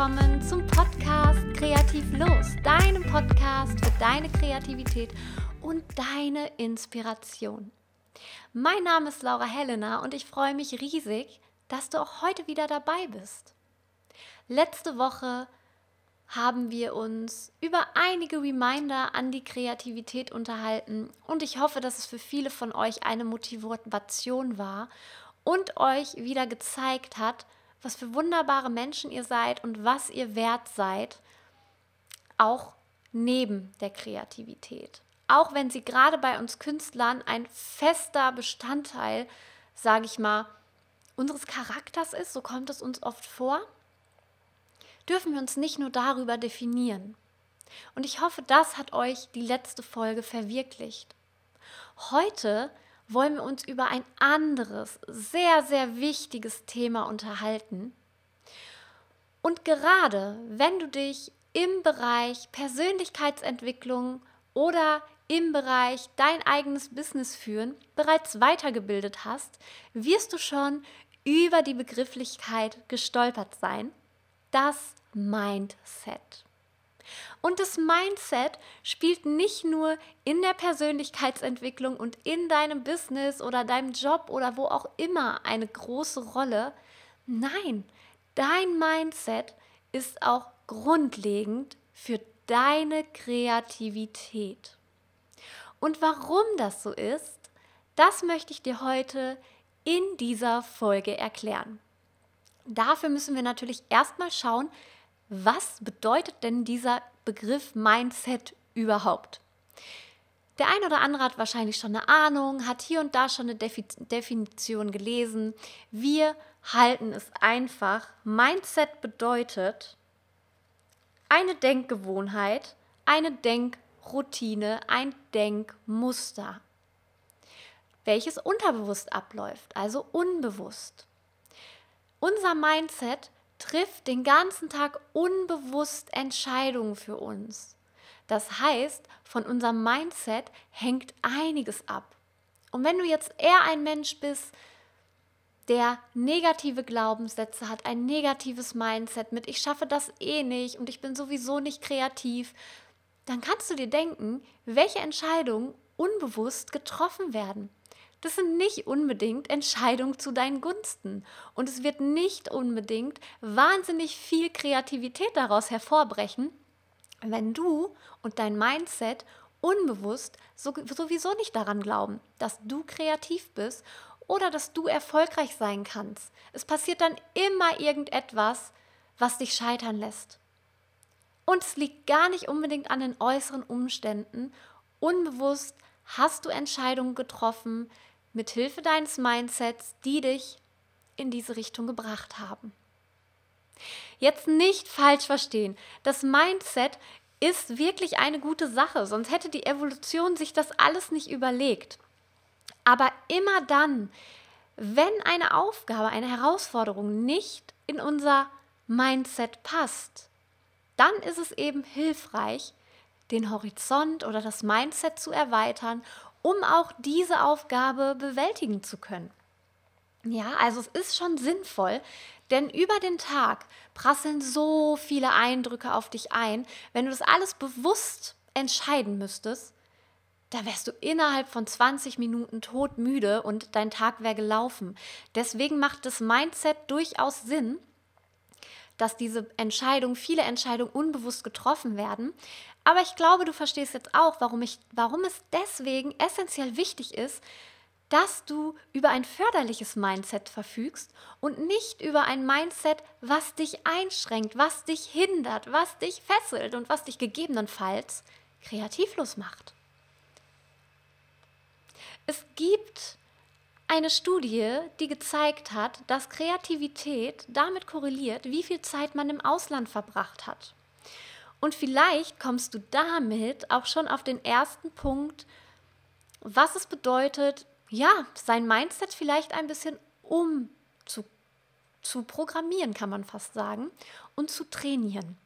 willkommen zum Podcast Kreativ Los, deinem Podcast für deine Kreativität und deine Inspiration. Mein Name ist Laura Helena und ich freue mich riesig, dass du auch heute wieder dabei bist. Letzte Woche haben wir uns über einige Reminder an die Kreativität unterhalten und ich hoffe, dass es für viele von euch eine Motivation war und euch wieder gezeigt hat, was für wunderbare Menschen ihr seid und was ihr wert seid, auch neben der Kreativität. Auch wenn sie gerade bei uns Künstlern ein fester Bestandteil, sage ich mal, unseres Charakters ist, so kommt es uns oft vor, dürfen wir uns nicht nur darüber definieren. Und ich hoffe, das hat euch die letzte Folge verwirklicht. Heute wollen wir uns über ein anderes, sehr, sehr wichtiges Thema unterhalten. Und gerade wenn du dich im Bereich Persönlichkeitsentwicklung oder im Bereich dein eigenes Business führen bereits weitergebildet hast, wirst du schon über die Begrifflichkeit gestolpert sein. Das Mindset. Und das Mindset spielt nicht nur in der Persönlichkeitsentwicklung und in deinem Business oder deinem Job oder wo auch immer eine große Rolle. Nein, dein Mindset ist auch grundlegend für deine Kreativität. Und warum das so ist, das möchte ich dir heute in dieser Folge erklären. Dafür müssen wir natürlich erstmal schauen, was bedeutet denn dieser Begriff Mindset überhaupt? Der eine oder andere hat wahrscheinlich schon eine Ahnung, hat hier und da schon eine Definition gelesen. Wir halten es einfach. Mindset bedeutet eine Denkgewohnheit, eine Denkroutine, ein Denkmuster, welches unterbewusst abläuft, also unbewusst. Unser Mindset trifft den ganzen Tag unbewusst Entscheidungen für uns. Das heißt, von unserem Mindset hängt einiges ab. Und wenn du jetzt eher ein Mensch bist, der negative Glaubenssätze hat, ein negatives Mindset mit, ich schaffe das eh nicht und ich bin sowieso nicht kreativ, dann kannst du dir denken, welche Entscheidungen unbewusst getroffen werden das sind nicht unbedingt Entscheidungen zu deinen Gunsten. Und es wird nicht unbedingt wahnsinnig viel Kreativität daraus hervorbrechen, wenn du und dein Mindset unbewusst sowieso nicht daran glauben, dass du kreativ bist oder dass du erfolgreich sein kannst. Es passiert dann immer irgendetwas, was dich scheitern lässt. Und es liegt gar nicht unbedingt an den äußeren Umständen. Unbewusst hast du Entscheidungen getroffen, mit Hilfe deines Mindsets, die dich in diese Richtung gebracht haben. Jetzt nicht falsch verstehen. Das Mindset ist wirklich eine gute Sache, sonst hätte die Evolution sich das alles nicht überlegt. Aber immer dann, wenn eine Aufgabe, eine Herausforderung nicht in unser Mindset passt, dann ist es eben hilfreich, den Horizont oder das Mindset zu erweitern um auch diese Aufgabe bewältigen zu können. Ja, also es ist schon sinnvoll, denn über den Tag prasseln so viele Eindrücke auf dich ein. Wenn du das alles bewusst entscheiden müsstest, da wärst du innerhalb von 20 Minuten todmüde und dein Tag wäre gelaufen. Deswegen macht das Mindset durchaus Sinn, dass diese Entscheidungen, viele Entscheidungen unbewusst getroffen werden. Aber ich glaube, du verstehst jetzt auch, warum, ich, warum es deswegen essentiell wichtig ist, dass du über ein förderliches Mindset verfügst und nicht über ein Mindset, was dich einschränkt, was dich hindert, was dich fesselt und was dich gegebenenfalls kreativlos macht. Es gibt eine Studie, die gezeigt hat, dass Kreativität damit korreliert, wie viel Zeit man im Ausland verbracht hat. Und vielleicht kommst du damit auch schon auf den ersten Punkt, was es bedeutet, ja, sein Mindset vielleicht ein bisschen um zu, zu programmieren, kann man fast sagen, und zu trainieren.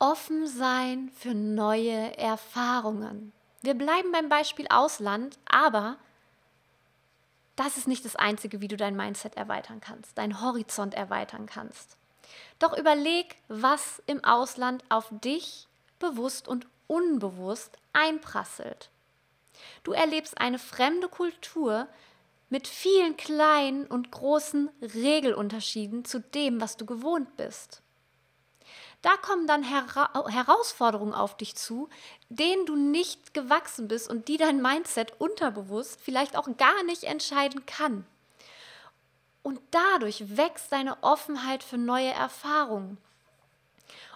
Offen sein für neue Erfahrungen. Wir bleiben beim Beispiel Ausland, aber das ist nicht das Einzige, wie du dein Mindset erweitern kannst, deinen Horizont erweitern kannst. Doch überleg, was im Ausland auf dich bewusst und unbewusst einprasselt. Du erlebst eine fremde Kultur mit vielen kleinen und großen Regelunterschieden zu dem, was du gewohnt bist. Da kommen dann Hera Herausforderungen auf dich zu, denen du nicht gewachsen bist und die dein Mindset unterbewusst vielleicht auch gar nicht entscheiden kann. Und dadurch wächst deine Offenheit für neue Erfahrungen.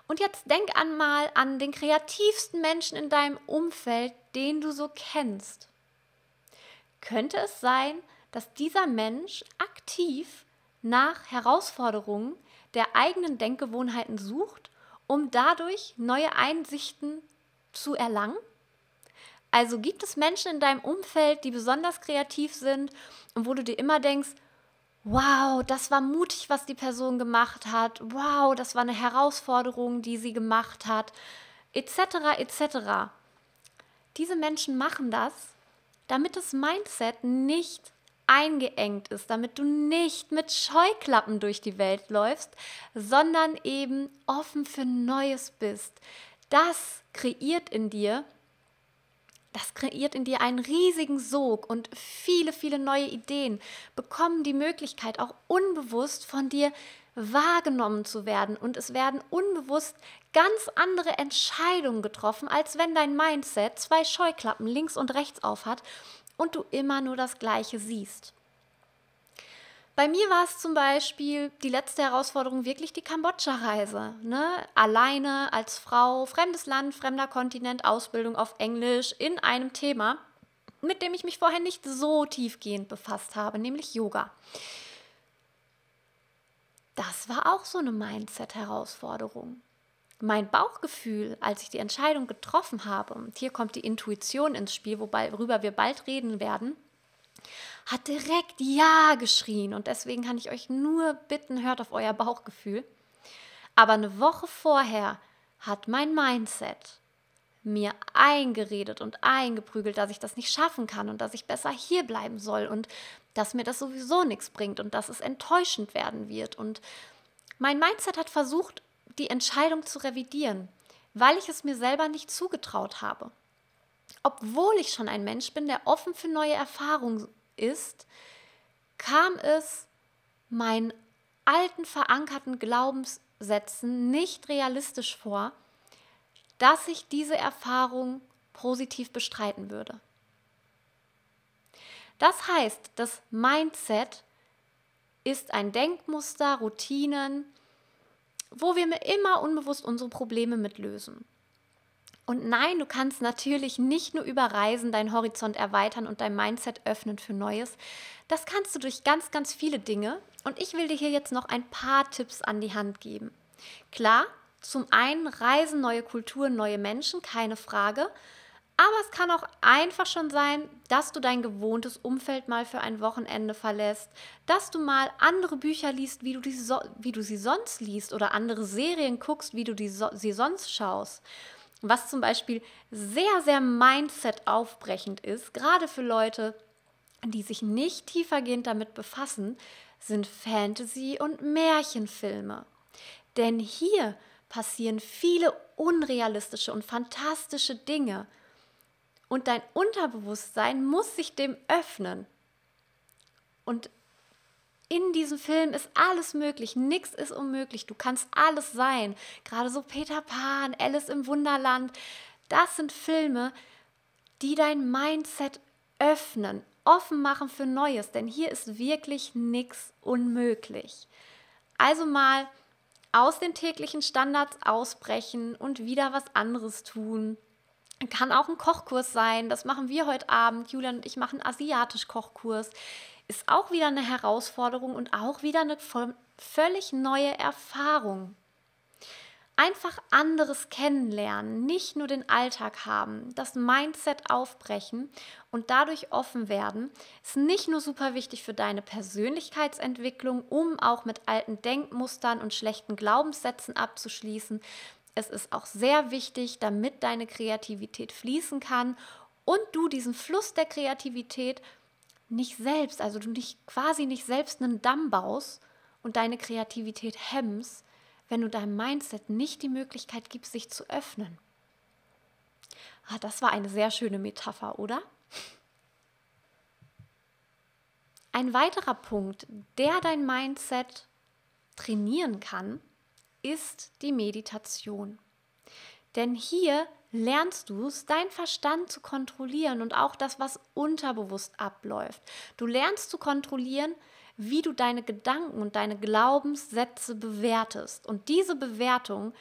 Und jetzt denk einmal an den kreativsten Menschen in deinem Umfeld, den du so kennst. Könnte es sein, dass dieser Mensch aktiv nach Herausforderungen der eigenen Denkgewohnheiten sucht, um dadurch neue Einsichten zu erlangen? Also gibt es Menschen in deinem Umfeld, die besonders kreativ sind und wo du dir immer denkst, wow, das war mutig, was die Person gemacht hat, wow, das war eine Herausforderung, die sie gemacht hat, etc., etc. Diese Menschen machen das, damit das Mindset nicht eingeengt ist, damit du nicht mit Scheuklappen durch die Welt läufst, sondern eben offen für Neues bist. Das kreiert in dir das kreiert in dir einen riesigen Sog und viele, viele neue Ideen bekommen die Möglichkeit, auch unbewusst von dir wahrgenommen zu werden. Und es werden unbewusst ganz andere Entscheidungen getroffen, als wenn dein Mindset zwei Scheuklappen links und rechts auf hat und du immer nur das Gleiche siehst. Bei mir war es zum Beispiel die letzte Herausforderung wirklich die Kambodscha-Reise. Ne? Alleine als Frau, fremdes Land, fremder Kontinent, Ausbildung auf Englisch in einem Thema, mit dem ich mich vorher nicht so tiefgehend befasst habe, nämlich Yoga. Das war auch so eine Mindset-Herausforderung. Mein Bauchgefühl, als ich die Entscheidung getroffen habe, und hier kommt die Intuition ins Spiel, worüber wir bald reden werden, hat direkt Ja geschrien. Und deswegen kann ich euch nur bitten, hört auf euer Bauchgefühl. Aber eine Woche vorher hat mein Mindset mir eingeredet und eingeprügelt, dass ich das nicht schaffen kann und dass ich besser hier bleiben soll und dass mir das sowieso nichts bringt und dass es enttäuschend werden wird. Und mein Mindset hat versucht, die Entscheidung zu revidieren, weil ich es mir selber nicht zugetraut habe. Obwohl ich schon ein Mensch bin, der offen für neue Erfahrungen ist, kam es meinen alten verankerten Glaubenssätzen nicht realistisch vor, dass ich diese Erfahrung positiv bestreiten würde. Das heißt, das Mindset ist ein Denkmuster, Routinen, wo wir immer unbewusst unsere Probleme mitlösen. Und nein, du kannst natürlich nicht nur über Reisen deinen Horizont erweitern und dein Mindset öffnen für Neues. Das kannst du durch ganz, ganz viele Dinge. Und ich will dir hier jetzt noch ein paar Tipps an die Hand geben. Klar, zum einen Reisen, neue Kulturen, neue Menschen, keine Frage. Aber es kann auch einfach schon sein, dass du dein gewohntes Umfeld mal für ein Wochenende verlässt, dass du mal andere Bücher liest, wie du, die so, wie du sie sonst liest oder andere Serien guckst, wie du die so, sie sonst schaust. Was zum Beispiel sehr, sehr Mindset aufbrechend ist, gerade für Leute, die sich nicht tiefergehend damit befassen, sind Fantasy- und Märchenfilme. Denn hier passieren viele unrealistische und fantastische Dinge. Und dein Unterbewusstsein muss sich dem öffnen. Und in diesem Film ist alles möglich, nichts ist unmöglich, du kannst alles sein. Gerade so Peter Pan, Alice im Wunderland, das sind Filme, die dein Mindset öffnen, offen machen für Neues, denn hier ist wirklich nichts unmöglich. Also mal aus den täglichen Standards ausbrechen und wieder was anderes tun. Kann auch ein Kochkurs sein, das machen wir heute Abend. Julian und ich machen einen asiatisch-Kochkurs ist auch wieder eine Herausforderung und auch wieder eine völlig neue Erfahrung. Einfach anderes kennenlernen, nicht nur den Alltag haben, das Mindset aufbrechen und dadurch offen werden, ist nicht nur super wichtig für deine Persönlichkeitsentwicklung, um auch mit alten Denkmustern und schlechten Glaubenssätzen abzuschließen. Es ist auch sehr wichtig, damit deine Kreativität fließen kann und du diesen Fluss der Kreativität nicht selbst, also du nicht quasi nicht selbst einen Damm baust und deine Kreativität hemmst, wenn du deinem Mindset nicht die Möglichkeit gibst, sich zu öffnen. Ah, das war eine sehr schöne Metapher, oder? Ein weiterer Punkt, der dein Mindset trainieren kann, ist die Meditation. Denn hier lernst du es, deinen Verstand zu kontrollieren und auch das, was unterbewusst abläuft. Du lernst zu kontrollieren, wie du deine Gedanken und deine Glaubenssätze bewertest. Und diese Bewertung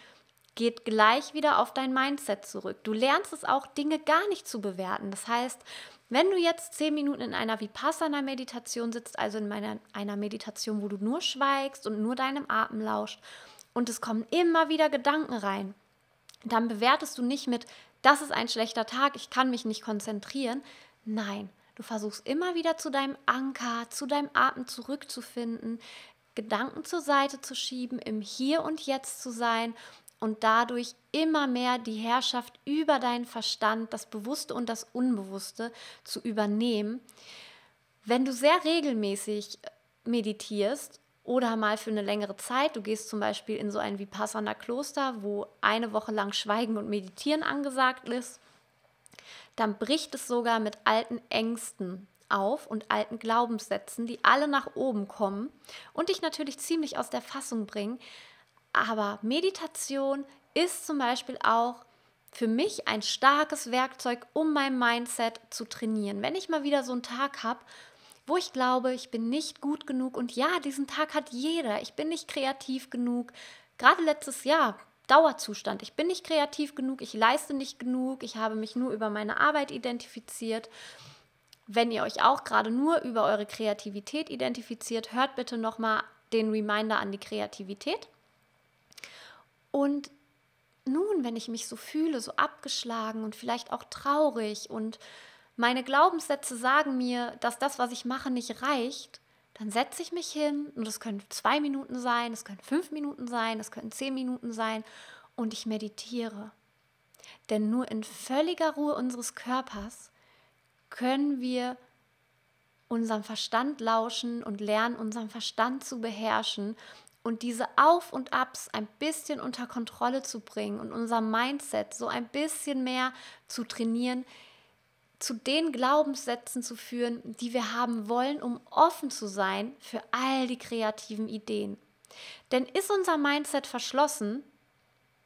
geht gleich wieder auf dein Mindset zurück. Du lernst es auch, Dinge gar nicht zu bewerten. Das heißt, wenn du jetzt zehn Minuten in einer Vipassana-Meditation sitzt, also in meiner, einer Meditation, wo du nur schweigst und nur deinem Atem lauscht und es kommen immer wieder Gedanken rein, dann bewertest du nicht mit, das ist ein schlechter Tag, ich kann mich nicht konzentrieren. Nein, du versuchst immer wieder zu deinem Anker, zu deinem Atem zurückzufinden, Gedanken zur Seite zu schieben, im Hier und Jetzt zu sein und dadurch immer mehr die Herrschaft über deinen Verstand, das Bewusste und das Unbewusste zu übernehmen. Wenn du sehr regelmäßig meditierst oder mal für eine längere Zeit. Du gehst zum Beispiel in so ein Vipassana-Kloster, wo eine Woche lang Schweigen und Meditieren angesagt ist. Dann bricht es sogar mit alten Ängsten auf und alten Glaubenssätzen, die alle nach oben kommen und dich natürlich ziemlich aus der Fassung bringen. Aber Meditation ist zum Beispiel auch für mich ein starkes Werkzeug, um mein Mindset zu trainieren. Wenn ich mal wieder so einen Tag habe, wo ich glaube, ich bin nicht gut genug und ja, diesen Tag hat jeder. Ich bin nicht kreativ genug. Gerade letztes Jahr, Dauerzustand. Ich bin nicht kreativ genug, ich leiste nicht genug, ich habe mich nur über meine Arbeit identifiziert. Wenn ihr euch auch gerade nur über eure Kreativität identifiziert, hört bitte nochmal den Reminder an die Kreativität. Und nun, wenn ich mich so fühle, so abgeschlagen und vielleicht auch traurig und meine Glaubenssätze sagen mir, dass das, was ich mache, nicht reicht, dann setze ich mich hin und es können zwei Minuten sein, es können fünf Minuten sein, es können zehn Minuten sein und ich meditiere. Denn nur in völliger Ruhe unseres Körpers können wir unserem Verstand lauschen und lernen, unseren Verstand zu beherrschen und diese Auf und Abs ein bisschen unter Kontrolle zu bringen und unser Mindset so ein bisschen mehr zu trainieren, zu den Glaubenssätzen zu führen, die wir haben wollen, um offen zu sein für all die kreativen Ideen. Denn ist unser Mindset verschlossen,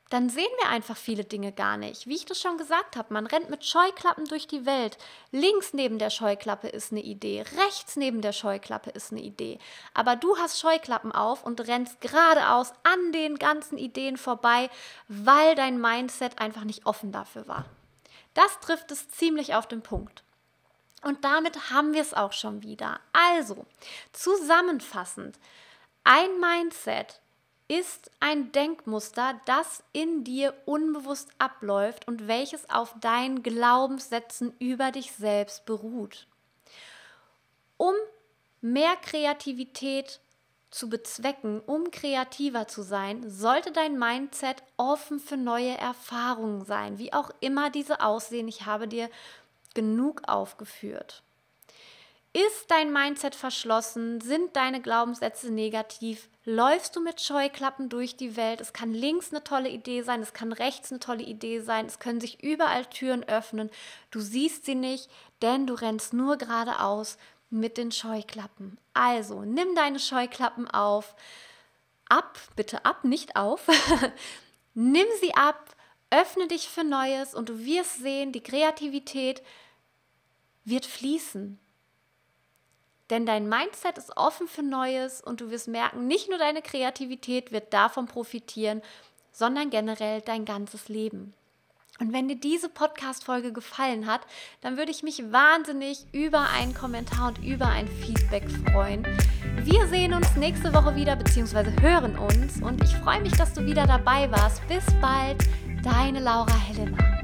dann sehen wir einfach viele Dinge gar nicht. Wie ich das schon gesagt habe, man rennt mit Scheuklappen durch die Welt. Links neben der Scheuklappe ist eine Idee, rechts neben der Scheuklappe ist eine Idee. Aber du hast Scheuklappen auf und rennst geradeaus an den ganzen Ideen vorbei, weil dein Mindset einfach nicht offen dafür war. Das trifft es ziemlich auf den Punkt. Und damit haben wir es auch schon wieder. Also, zusammenfassend, ein Mindset ist ein Denkmuster, das in dir unbewusst abläuft und welches auf deinen Glaubenssätzen über dich selbst beruht. Um mehr Kreativität zu bezwecken, um kreativer zu sein, sollte dein Mindset offen für neue Erfahrungen sein, wie auch immer diese aussehen. Ich habe dir genug aufgeführt. Ist dein Mindset verschlossen? Sind deine Glaubenssätze negativ? Läufst du mit Scheuklappen durch die Welt? Es kann links eine tolle Idee sein, es kann rechts eine tolle Idee sein, es können sich überall Türen öffnen. Du siehst sie nicht, denn du rennst nur geradeaus mit den Scheuklappen. Also, nimm deine Scheuklappen auf. Ab, bitte ab, nicht auf. nimm sie ab, öffne dich für Neues und du wirst sehen, die Kreativität wird fließen. Denn dein Mindset ist offen für Neues und du wirst merken, nicht nur deine Kreativität wird davon profitieren, sondern generell dein ganzes Leben. Und wenn dir diese Podcast-Folge gefallen hat, dann würde ich mich wahnsinnig über einen Kommentar und über ein Feedback freuen. Wir sehen uns nächste Woche wieder, beziehungsweise hören uns. Und ich freue mich, dass du wieder dabei warst. Bis bald, deine Laura Helena.